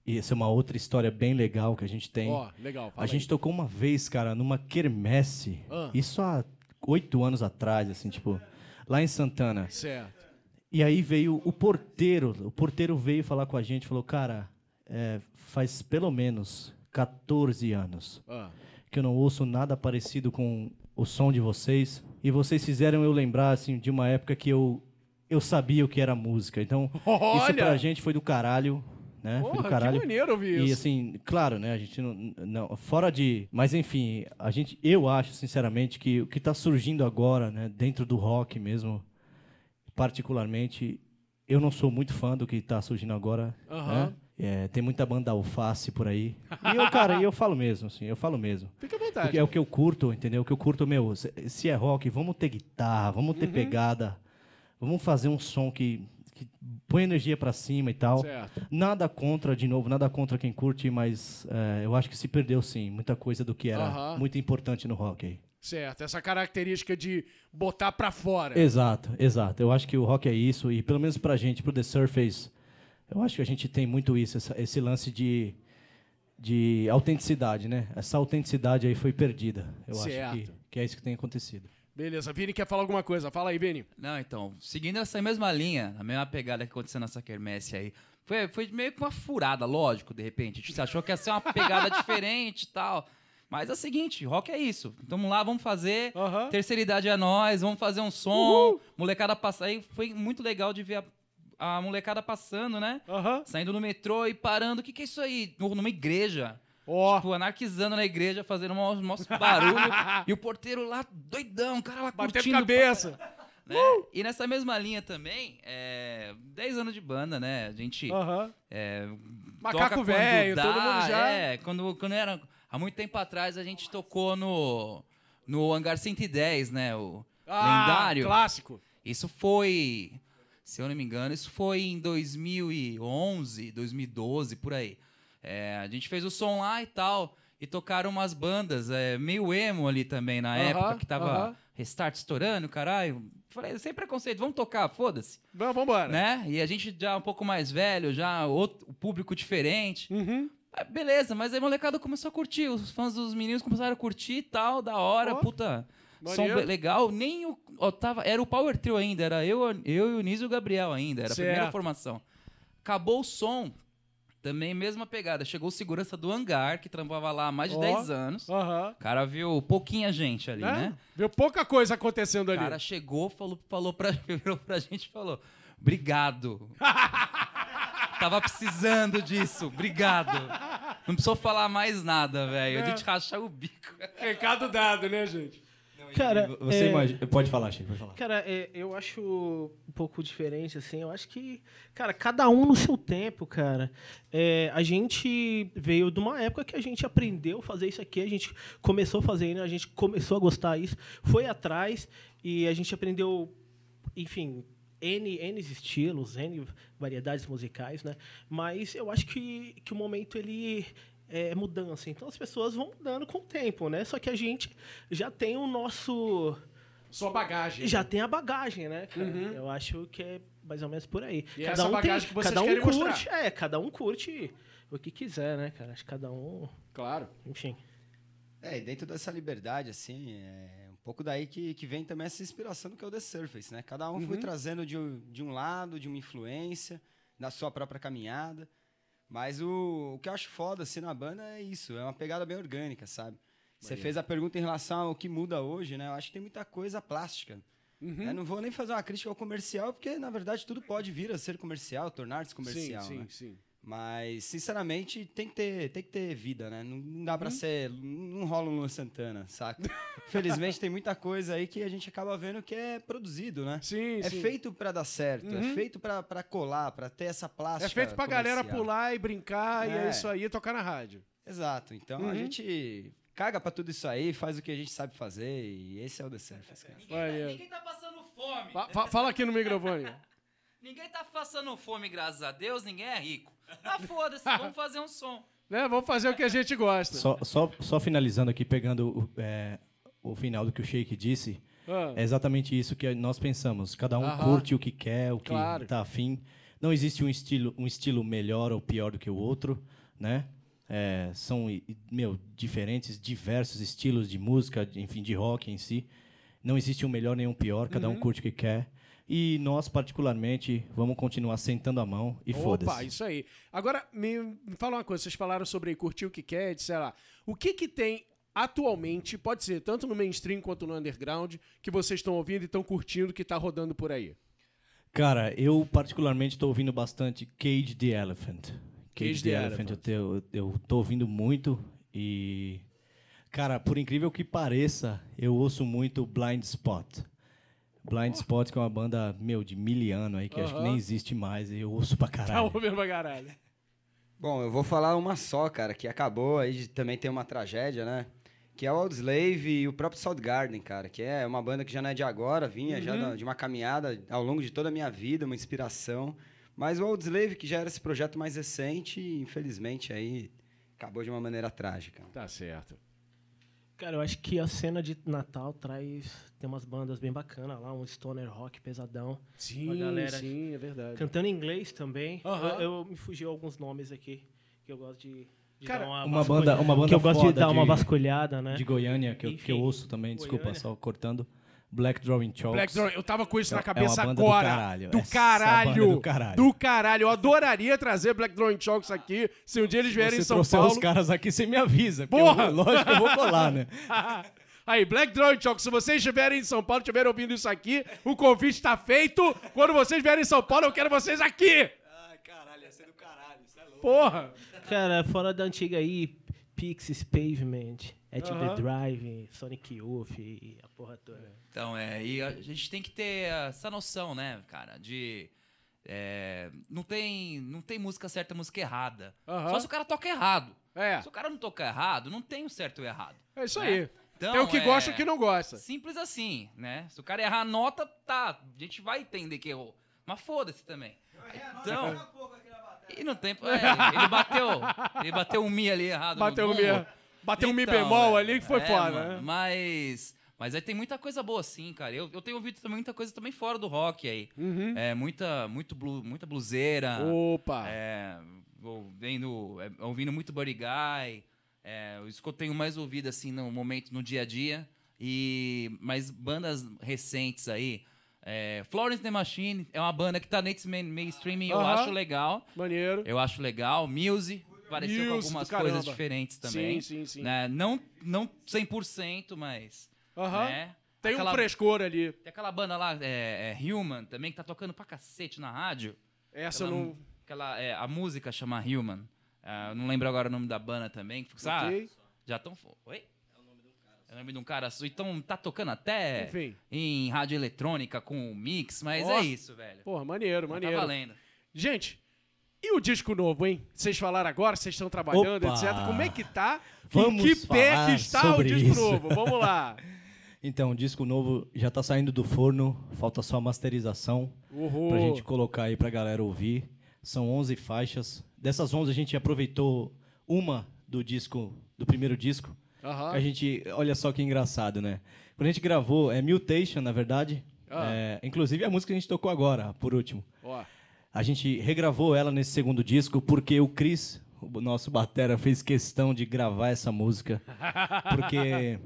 e essa é uma outra história bem legal que a gente tem. Ó, legal. a gente aí. tocou uma vez, cara, numa quermesse, Ah. isso há oito anos atrás, assim, tipo, lá em Santana. Certo. E aí veio o porteiro, o porteiro veio falar com a gente, falou, cara, é, faz pelo menos 14 anos Ah. que eu não ouço nada parecido com o som de vocês. E vocês fizeram eu lembrar, assim, de uma época que eu, eu sabia o que era música. Então, [LAUGHS] isso Olha! pra gente foi do caralho, né? foi Porra, do caralho. que maneiro ouvir E isso. assim, claro, né? A gente não, não. Fora de. Mas enfim, a gente, eu acho, sinceramente, que o que está surgindo agora, né, dentro do rock mesmo, particularmente, eu não sou muito fã do que está surgindo agora. Aham. Né? É, tem muita banda alface por aí. E eu, cara, eu falo mesmo, assim, eu falo mesmo. Fica à Porque vontade. é o que eu curto, entendeu? O que eu curto, meu, se, é rock, vamos ter guitarra, vamos Uhum. ter pegada, vamos fazer um som que, que põe energia pra cima e tal. Certo. Nada contra, de novo, nada contra quem curte, mas é, eu acho que se perdeu sim, muita coisa do que era Aham. muito importante no rock aí. Certo. Essa característica de botar pra fora. Exato, exato. Eu acho que o rock é isso, e pelo menos pra gente, pro The Surface, Eu acho que a gente tem muito isso, essa- esse lance de, de autenticidade, né? Essa autenticidade aí foi perdida. Eu acho que, Certo. que é isso que tem acontecido. Beleza, Vini quer falar alguma coisa? Fala aí, Vini. Não, então, seguindo essa mesma linha, a mesma pegada que aconteceu nessa quermesse aí, foi, foi meio que uma furada, lógico, de repente. A gente achou que ia ser uma pegada [LAUGHS] diferente e tal. Mas é o seguinte, rock é isso. Então, Vamos lá, vamos fazer. Aham. Terceira idade é nós, vamos fazer um som. Molecada passar. Aí foi muito legal de ver a, a molecada passando, né? Aham. Saindo no metrô e parando. O que, que é isso aí? No- Numa igreja. Ó. Tipo, anarquizando na igreja, fazendo um [LAUGHS] nosso barulho. e o porteiro lá, doidão, o cara lá Batendo curtindo. cabeça. né? E nessa mesma linha também, é, 10 anos de banda, né? A gente Aham. é, Macaco velho, dá, todo mundo já- É, quando, quando era... Há muito tempo atrás a gente tocou no, no Hangar 110, né? O Ah, lendário. clássico. Isso foi, se eu não me engano, isso foi em 2011, 2012, por aí. É, a gente fez o som lá e tal, e tocaram umas bandas, é, meio emo ali também, na Aham, época, que tava aham. Restart estourando, caralho. Falei, sem preconceito, vamos tocar, foda-se. Vamos, vambora. Né? E a gente já um pouco mais velho, já outro, o público diferente. Uhum. Ah, Beleza, mas aí a molecada começou a curtir, os fãs dos meninos começaram a curtir e tal, da hora, Ó, puta. Som maneiro. legal, nem o. ó, tava, era o Power Trio ainda, era eu, eu e o Nísio e o Gabriel ainda, era a primeira Certo. formação. Acabou o som, também mesma pegada. Chegou o segurança do hangar, que trampava lá há mais de Ó. 10 anos. O Aham. cara viu pouquinha gente ali, Né? né? Viu pouca coisa acontecendo O ali. cara chegou, falou, falou pra, [LAUGHS] virou pra gente e falou: Obrigado. [LAUGHS] Tava precisando disso, obrigado. Não precisou falar mais nada, velho. É. A gente rachar o bico. Recado dado, né, gente? Cara, Você é, imagina. Pode falar, Chico, pode falar. Cara, é, eu acho um pouco diferente, assim. Eu acho que, cara, cada um no seu tempo, cara. É, a gente veio de uma época que a gente aprendeu a fazer isso aqui, a gente começou fazendo, a gente começou a gostar disso, foi atrás e a gente aprendeu, enfim, N, N estilos, N variedades musicais, né? Mas eu acho que, que o momento ele é mudança. Então as pessoas vão mudando com o tempo, né? Só que a gente já tem o nosso Sua bagagem. já tem a bagagem, né, cara? Eu acho que é mais ou menos por aí. E essa bagagem que vocês cada um curte, mostrar. é, cada um curte o que quiser, né, cara? Acho que cada um, Claro. enfim. É, e dentro dessa liberdade, assim, é um pouco daí que, que vem também essa inspiração do que é o The Surface, né? Cada um foi trazendo de, um- de um lado, de uma influência, na sua própria caminhada. Mas o, o que eu acho foda, assim, na banda é isso, é uma pegada bem orgânica, sabe? Você fez a pergunta em relação ao que muda hoje, né? Eu acho que tem muita coisa plástica. Eu não vou nem fazer uma crítica ao comercial, porque, na verdade, tudo pode vir a ser comercial, tornar-se comercial, sim, né? sim, sim. Mas, sinceramente, tem que ter, tem que ter vida, né? Não, não dá pra Uhum. ser. Não rola um Luan Santana, saca? Infelizmente, tem muita coisa aí que a gente acaba vendo que é produzido, né? Sim, É sim. feito pra dar certo, é feito pra, pra colar, pra ter essa plástica. É feito pra galera comercial. pular e brincar, e é É. isso aí, tocar na rádio. Exato. Então Uhum. a gente caga pra tudo isso aí, faz o que a gente sabe fazer, e esse é o The Surface, cara. Olha. Ninguém tá passando fome. Fa- fa- fala aqui no microfone. [LAUGHS] Ninguém tá passando fome, graças a Deus, ninguém é rico. Ah, foda-se, [LAUGHS] vamos fazer um som. né? Vamos fazer o que a gente gosta. Só, só, só finalizando aqui, pegando o, é, o final do que o Sheik disse, Ah, é exatamente isso que nós pensamos. Cada um Aham. curte o que quer, o que Claro. tá afim. Não existe um estilo, um estilo melhor ou pior do que o outro, né? É, são, meu, diferentes, diversos estilos de música, de- enfim, de rock em si. Não existe um melhor nem um pior, cada Uhum. um curte o que quer. E nós, particularmente, vamos continuar sentando a mão e Opa, foda-se. isso aí. Agora, me, me fala uma coisa. Vocês falaram sobre curtir o que quer, sei lá. O que que tem atualmente, pode ser tanto no mainstream quanto no underground, que vocês estão ouvindo e estão curtindo, que tá rodando por aí? Cara, eu particularmente tô ouvindo bastante Cage the Elephant. Cage the Elephant, eu, te- eu, eu tô ouvindo muito e... Cara, por incrível que pareça, eu ouço muito Blind Spot. Blind Spot, que é uma banda, meu, de mil anos aí, que acho que nem existe mais, e eu ouço pra Tá caralho. ouvindo pra caralho. Bom, eu vou falar uma só, cara, que acabou aí também tem uma tragédia, né? Que é o Audioslave e o próprio Soundgarden, cara, que é uma banda que já não é de agora, vinha já da- de uma caminhada ao longo de toda a minha vida, uma inspiração. Mas o Audioslave, que já era esse projeto mais recente, infelizmente aí acabou de uma maneira trágica. Tá certo. Cara, eu acho que a cena de Natal traz. Tem umas bandas bem bacanas lá, um stoner rock pesadão. Sim, Uma galera sim, é verdade. Cantando em inglês também. Aham. Eu, eu me fugiu alguns nomes aqui que eu gosto de. de Cara, uma, Uma banda, uma banda Que eu gosto de dar uma de- vasculhada, né? de Goiânia, que eu, que eu Enfim, ouço também, desculpa, Goiânia. só cortando. Black Drawing Chalks. Black Throne, eu tava com isso É- na é uma cabeça do agora. caralho. Do Essa caralho. banda do caralho. Do caralho. Eu adoraria trazer Black Throne Chalks aqui. Se um dia eles vierem em Se São trouxer Paulo. os caras aqui, você me avisa. Porra! eu lógico que eu vou colar, né? [LAUGHS] Aí, Black Drone Chalk, se vocês estiverem em São Paulo, estiverem ouvindo isso aqui, o convite está feito. Quando vocês vierem em São Paulo, eu quero vocês aqui. Ai, caralho, ia ser do caralho, isso é louco. Porra. Cara, fora da antiga aí, Pixies, Pavement, At Aham. the Drive, Sonic Youth e a porra toda. Então, é, e a gente tem que ter essa noção, né, cara, de... é, não, tem, não tem música certa, música errada. Aham. Só se o cara toca errado. É, Se o cara não toca errado, não tem o certo e o errado. é isso né? aí. Então, Tem o que é, gosta e o que não gosta. Simples assim, né? Se o cara errar a nota, tá, a gente vai entender que errou. Mas foda-se também. Então... E não tem... É, ele bateu, ele bateu um mi ali errado Bateu no um mi, bateu um mi Então, bemol é, ali que foi é, foda, mano, né? Mas. Mas aí tem muita coisa boa, sim, cara. Eu, eu tenho ouvido também muita coisa também fora do rock aí. Uhum. É, muita, muito blu, muita bluseira. Opa. É, ouvindo, é, ouvindo muito Buddy Guy. É, isso que eu tenho mais ouvido, assim, no momento, no dia a dia. E, mas bandas recentes aí. É, Florence The Machine é uma banda que tá nesse main- mainstream e eu Aham. acho legal. Maneiro. Eu acho legal. Muse, pareceu com algumas coisas diferentes também. Sim, sim, sim. Né? Não, não 100%, mas. Aham. né? Tem Aquela- um frescor ali. Tem aquela banda lá, é, é Human, também, que tá tocando pra cacete na rádio. Essa eu Aquela, não. aquela, é, a música chama Human. Ah, eu não lembro agora o nome da banda também. que- Sabe? Ok. Já estão. Oi? É o nome de um cara. só- Então tá tocando até Enfim. em rádio eletrônica com mix, mas Ó. é isso, velho. Porra, maneiro, Tá maneiro. valendo. Gente, e o disco novo, hein? Vocês falaram agora, vocês estão trabalhando, Opa! etc. Como é que tá? Vamos em que pé que está o disco isso. novo? Vamos lá. [LAUGHS] Então, o disco novo já tá saindo do forno, falta só a masterização Uhul. pra gente colocar aí pra galera ouvir. São 11 faixas. Dessas 11 a gente aproveitou uma do disco, do primeiro disco. Aham. A gente, olha só que engraçado, né? Quando a gente gravou, é Mutation, na verdade. Ah. É, inclusive a música que a gente tocou agora, por último. Ó. A gente regravou ela nesse segundo disco porque o Chris, o nosso batera, fez questão de gravar essa música. [LAUGHS] Porque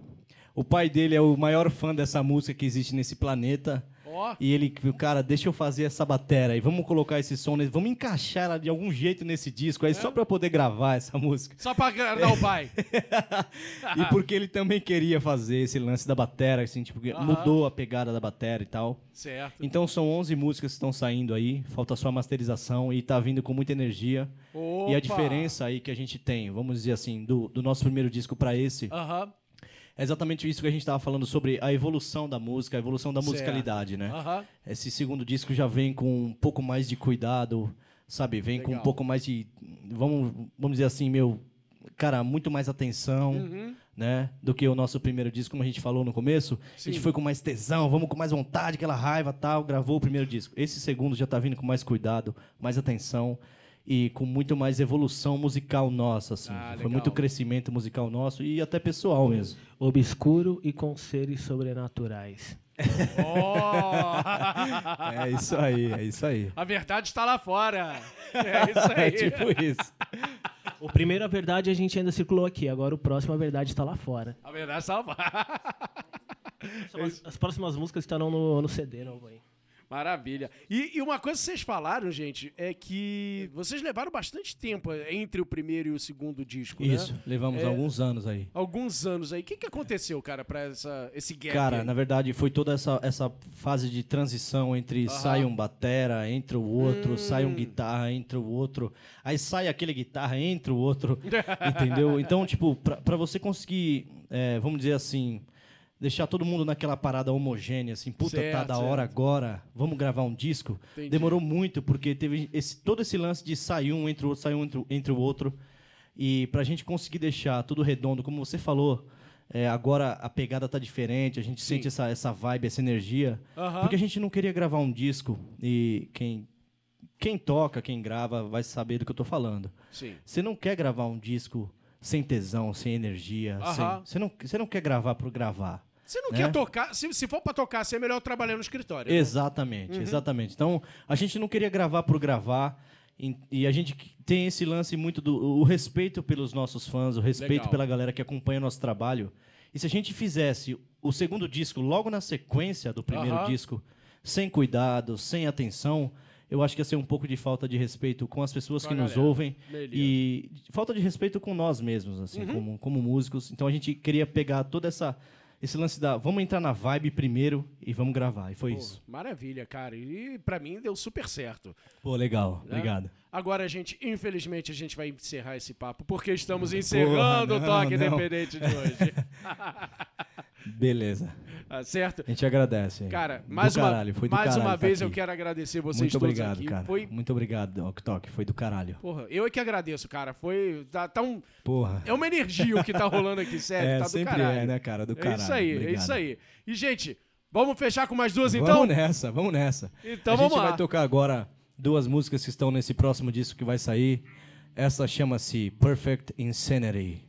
o pai dele é o maior fã dessa música que existe nesse planeta. Ó. E ele, cara, deixa eu fazer essa batera e vamos colocar esse som, nesse- vamos encaixar ela de algum jeito nesse disco aí, só pra poder gravar essa [LAUGHS] música. Só pra agradar o pai. [LAUGHS] e porque ele também queria fazer esse lance da batera, assim, tipo, que Aham. mudou a pegada da batera e tal. certo. Então são 11 músicas que estão saindo aí, falta só a masterização e tá vindo com muita energia. E Opa. a diferença aí que a gente tem, vamos dizer assim, do, do nosso primeiro disco para esse, Aham. É exatamente isso que a gente tava falando sobre a evolução da música, a evolução da Certo. musicalidade, né? Aham. Esse segundo disco já vem com um pouco mais de cuidado, sabe? Vem com Legal. um pouco mais de, vamos, vamos dizer assim, meu, cara, muito mais atenção, Uhum. né? Do que o nosso primeiro disco, como a gente falou no começo. A Sim. gente foi com mais tesão, vamos com mais vontade, aquela raiva tal, gravou o primeiro disco. Esse segundo já tá vindo com mais cuidado, mais atenção e com muito mais evolução musical nossa, assim. Ah, foi muito crescimento musical nosso e até pessoal mesmo. Obscuro e com seres sobrenaturais. Ó. [LAUGHS] É isso aí, é isso aí. A verdade está lá fora. É isso [LAUGHS] aí. É tipo isso. O primeiro, a verdade, a gente ainda circulou aqui. Agora o próximo, a verdade, está lá fora. A verdade está lá fora. As, as próximas músicas estarão no, no CD novo aí. Maravilha. E, e uma coisa que vocês falaram, gente, é que vocês levaram bastante tempo entre o primeiro e o segundo disco, Isso, né? levamos É. alguns anos aí. Alguns anos aí. O que, que aconteceu, cara, pra essa, esse gap? Cara, aí? na verdade, foi toda essa, essa fase de transição entre Aham. sai um batera, entra o outro, Hum. sai um guitarra, entra o outro, aí sai aquele guitarra, entra o outro, [LAUGHS] entendeu? Então, tipo, pra, pra você conseguir, é, vamos dizer assim, deixar todo mundo naquela parada homogênea, assim, puta, tá Certo, da hora certo. agora, vamos gravar um disco, Entendi. demorou muito, porque teve esse, todo esse lance de sair um entre o outro, sair um entre, o- entre o outro, e pra gente conseguir deixar tudo redondo, como você falou, é, agora a pegada tá diferente, a gente Sim. sente essa, essa vibe, essa energia. Porque a gente não queria gravar um disco e quem, quem toca, quem grava, vai saber do que eu tô falando. Sim. Você não quer gravar um disco sem tesão, sem energia. sem-. Você, não, você não quer gravar por gravar. Se não né? quer tocar, se, se for pra tocar, assim, é melhor trabalhar no escritório. né? Exatamente, Uhum. exatamente. Então, a gente não queria gravar por gravar. E, a gente tem esse lance muito do o respeito pelos nossos fãs, o respeito Legal. pela galera que acompanha o nosso trabalho. E se a gente fizesse o segundo disco logo na sequência do primeiro Aham. disco, sem cuidado, sem atenção, eu acho que ia ser um pouco de falta de respeito com as pessoas Com que nos galera. ouvem Beleza. e falta de respeito com nós mesmos, assim, Uhum. como, como músicos. Então a gente queria pegar toda essa esse lance da vamos entrar na vibe primeiro e vamos gravar. E foi Pô, isso. Maravilha, cara. E pra mim deu super certo. Pô, legal. né? Obrigado. Agora, gente, infelizmente, a gente vai encerrar esse papo, porque estamos encerrando o não, Toque não. Independente de hoje. [LAUGHS] Beleza. Tá certo? A gente agradece. Cara, Do mais uma, caralho, foi do mais caralho uma tá vez eu quero agradecer vocês Muito todos obrigado, aqui. cara. Foi, Muito obrigado, Ok Tok. Foi do caralho. porra, eu é que agradeço, cara. Foi, tá, tá um, Porra. é uma energia o que tá rolando aqui, [LAUGHS] sério, É, tá do sempre caralho. é, né, cara? Do É caralho. isso aí, é Obrigado. isso aí. E, gente, vamos fechar com mais duas, então? Vamos nessa, vamos nessa. Então a vamos gente lá. vai tocar agora duas músicas que estão nesse próximo disco que vai sair. Essa chama-se Perfect Insanity.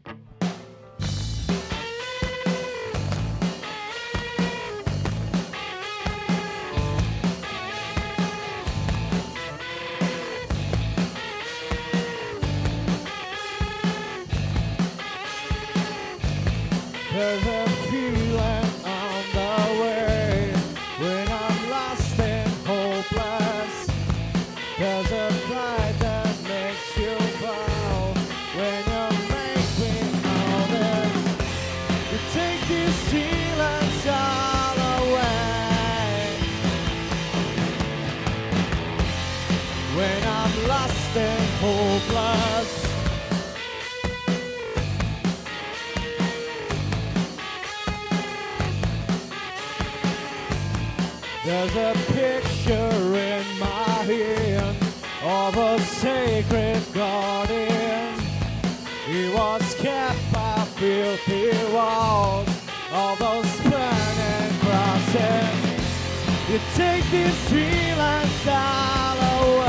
You take these feelings all away.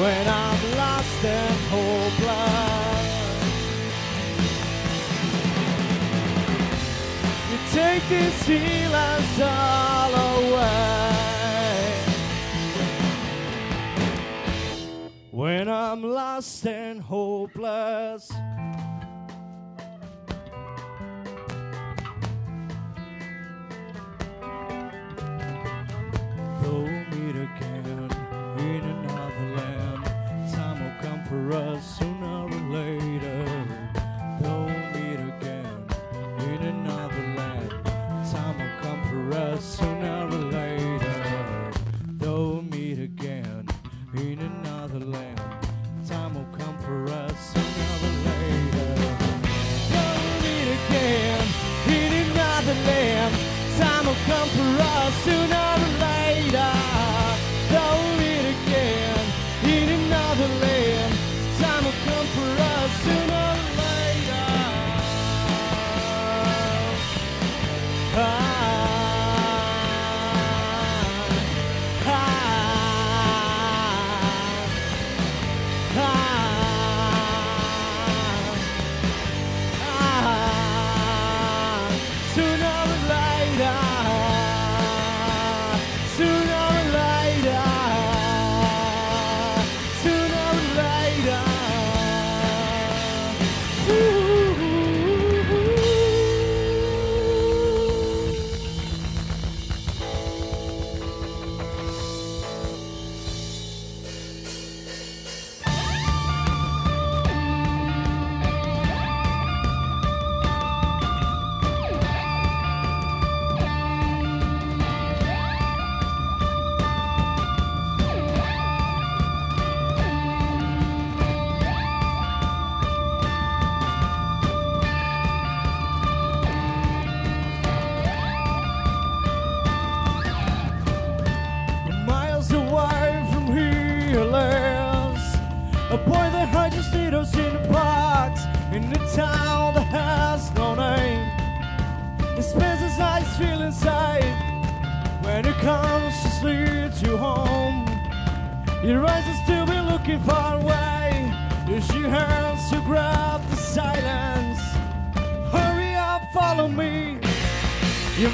When I'm lost and hopeless. You take these feelings all away. When I'm lost and hopeless. Us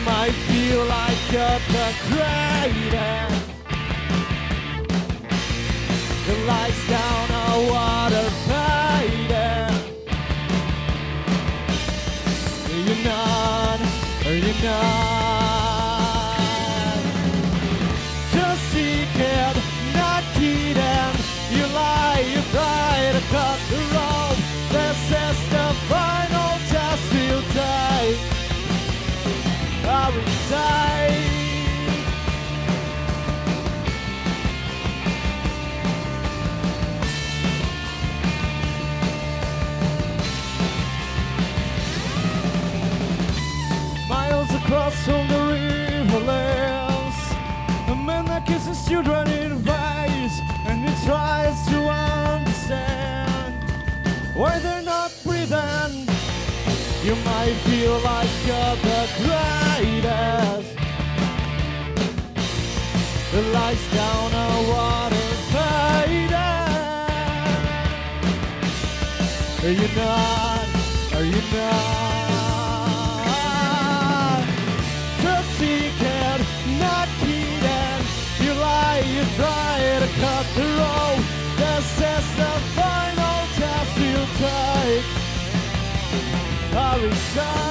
might feel like you're the greatest. The lights down a water fading. You're not, you're not. From the riverlands A man that kisses children in face And he tries to understand Why they're not breathing You might feel like you're the greatest The lights down a water Are you not? time.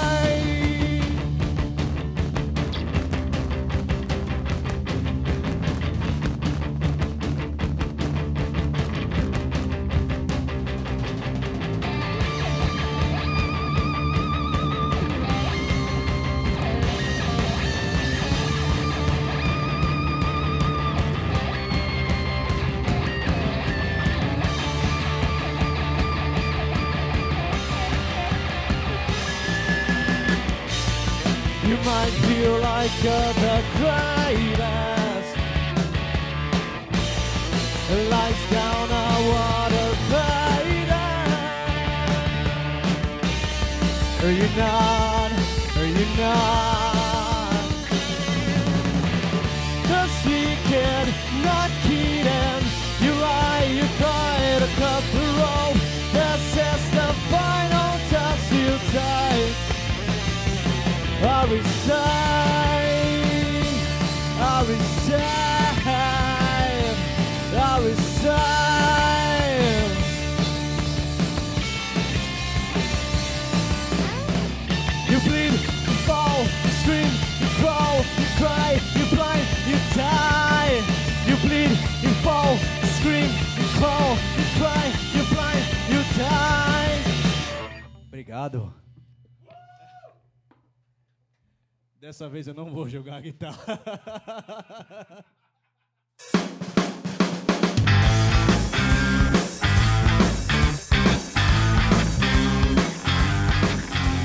discover Obrigado. Dessa vez eu não vou jogar a guitarra. [LAUGHS]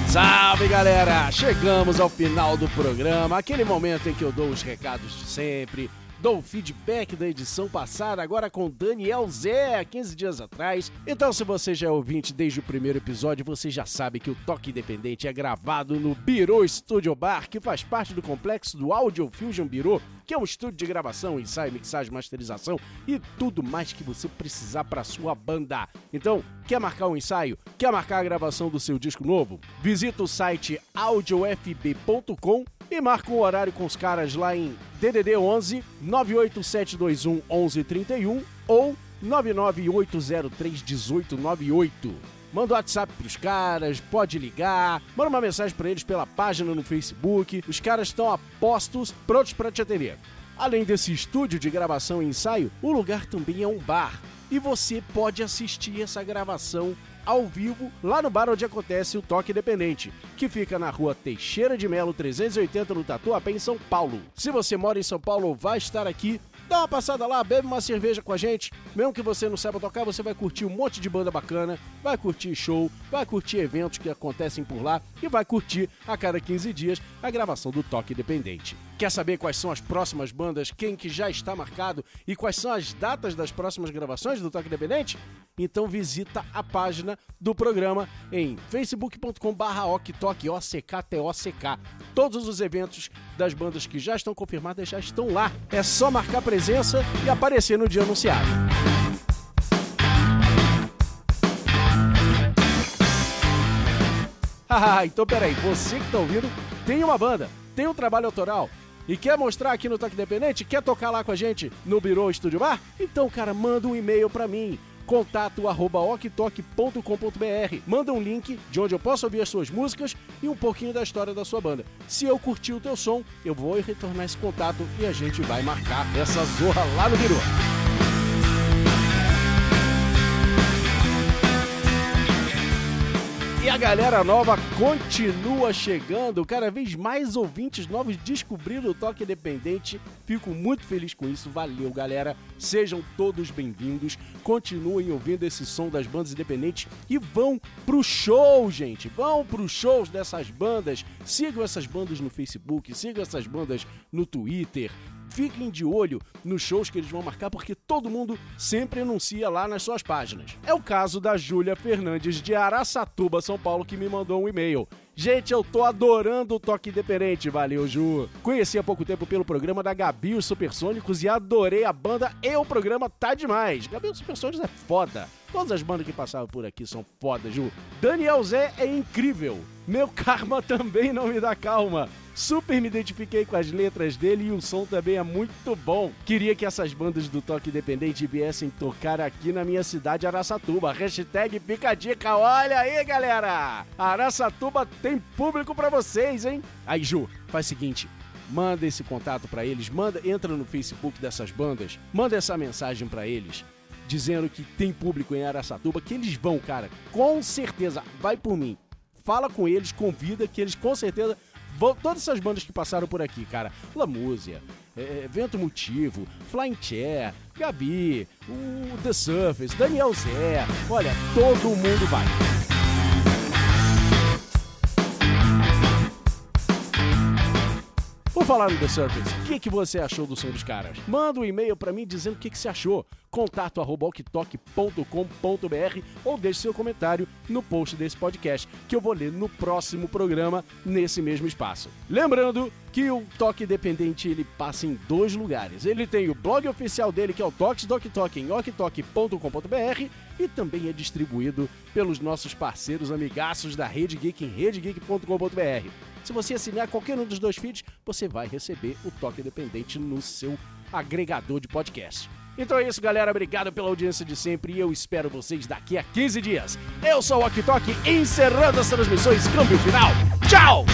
Salve galera! Chegamos ao final do programa, aquele momento em que eu dou os recados de sempre, dou feedback da edição passada, agora com Daniel Zé, há 15 dias atrás. Então, se você já é ouvinte desde o primeiro episódio, você já sabe que o Toque Independente é gravado no Biro Studio Bar, que faz parte do complexo do Audio Fusion Biro, que é um estúdio de gravação, ensaio, mixagem, masterização e tudo mais que você precisar para sua banda. Então, quer marcar um ensaio? Quer marcar a gravação do seu disco novo? Visita o site audiofb.com e marca um horário com os caras lá em DDD 11 98721 1131 ou 99803 1898. Manda um WhatsApp pros caras, pode ligar, manda uma mensagem pra eles pela página no Facebook. Os caras estão a postos, prontos para te atender. Além desse estúdio de gravação e ensaio, o lugar também é um bar. E você pode assistir essa gravação ao vivo lá no bar onde acontece o Toque Independente, que fica na rua Teixeira de Melo 380 no Tatuapé, em São Paulo. Se você mora em São Paulo ou vai estar aqui, dá uma passada lá, bebe uma cerveja com a gente. Mesmo que você não saiba tocar, você vai curtir um monte de banda bacana, vai curtir show, vai curtir eventos que acontecem por lá e vai curtir a cada 15 dias a gravação do Toque Independente. Quer saber quais são as próximas bandas, quem que já está marcado e quais são as datas das próximas gravações do Toque Independente? Então visita a página do programa em facebook.com/barra oktok, O-C-K-T-O-C-K. Todos os eventos das bandas que já estão confirmadas já estão lá. É só marcar presença e aparecer no dia anunciado. [LAUGHS] Ah, então peraí, você que tá ouvindo tem uma banda, tem um trabalho autoral e quer mostrar aqui no Toque Independente? Quer tocar lá com a gente no Biro Estúdio Bar? Então, cara, manda um e-mail para mim contato arroba. Manda um link de onde eu posso ouvir as suas músicas e um pouquinho da história da sua banda. Se eu curtir o teu som, eu vou retornar esse contato e a gente vai marcar essa zorra lá no Biru. E a galera nova continua chegando, cada vez mais ouvintes novos descobrindo o Toque Independente. Fico muito feliz com isso, valeu galera. Sejam todos bem-vindos, continuem ouvindo esse som das bandas independentes e vão pro show, gente. Vão pro shows dessas bandas. Sigam essas bandas no Facebook, sigam essas bandas no Twitter, fiquem de olho nos shows que eles vão marcar, porque todo mundo sempre anuncia lá nas suas páginas. É o caso da Júlia Fernandes de Araçatuba, São Paulo, que me mandou um e-mail. Gente, eu tô adorando o Toque Independente, valeu, Ju. Conheci há pouco tempo pelo programa da Gabi os Supersônicos e adorei a banda e o programa tá demais. Gabi os Supersônicos é foda. Todas as bandas que passavam por aqui são foda, Ju. Daniel Zé é incrível. Meu [LAUGHS] karma também não me dá calma. Super me identifiquei com as letras dele e o som também é muito bom. Queria que essas bandas do Toque Independente viessem tocar aqui na minha cidade, Araçatuba. Hashtag fica dica, olha aí, galera! Araçatuba tem público pra vocês, hein? Aí, Ju, faz o seguinte, manda esse contato pra eles, manda, entra no Facebook dessas bandas, manda essa mensagem pra eles, dizendo que tem público em Araçatuba, que eles vão, cara, com certeza, vai por mim. Fala com eles, convida, que eles com certeza. Todas essas bandas que passaram por aqui, cara, Lamúzia, é, Vento Motivo, Flying Chair, Gabi, o The Surface, Daniel Zé, olha, todo mundo vai. Vou falar no The Surface. O que, que você achou do som dos caras? Manda um e-mail pra mim dizendo o que, que você achou. Contato arroba oktok.com.br ou deixe seu comentário no post desse podcast que eu vou ler no próximo programa nesse mesmo espaço. Lembrando que o Toque Independente ele passa em dois lugares. Ele tem o blog oficial dele que é o Toques Doc Talk em oktok.com.br e também é distribuído pelos nossos parceiros amigaços da Rede Geek em redegeek.com.br. Se você assinar qualquer um dos dois feeds, você vai receber o Toque Independente no seu agregador de podcast. Então é isso, galera. Obrigado pela audiência de sempre e eu espero vocês daqui a 15 dias. Eu sou o Ok Tok, encerrando as transmissões. Câmbio final. Tchau!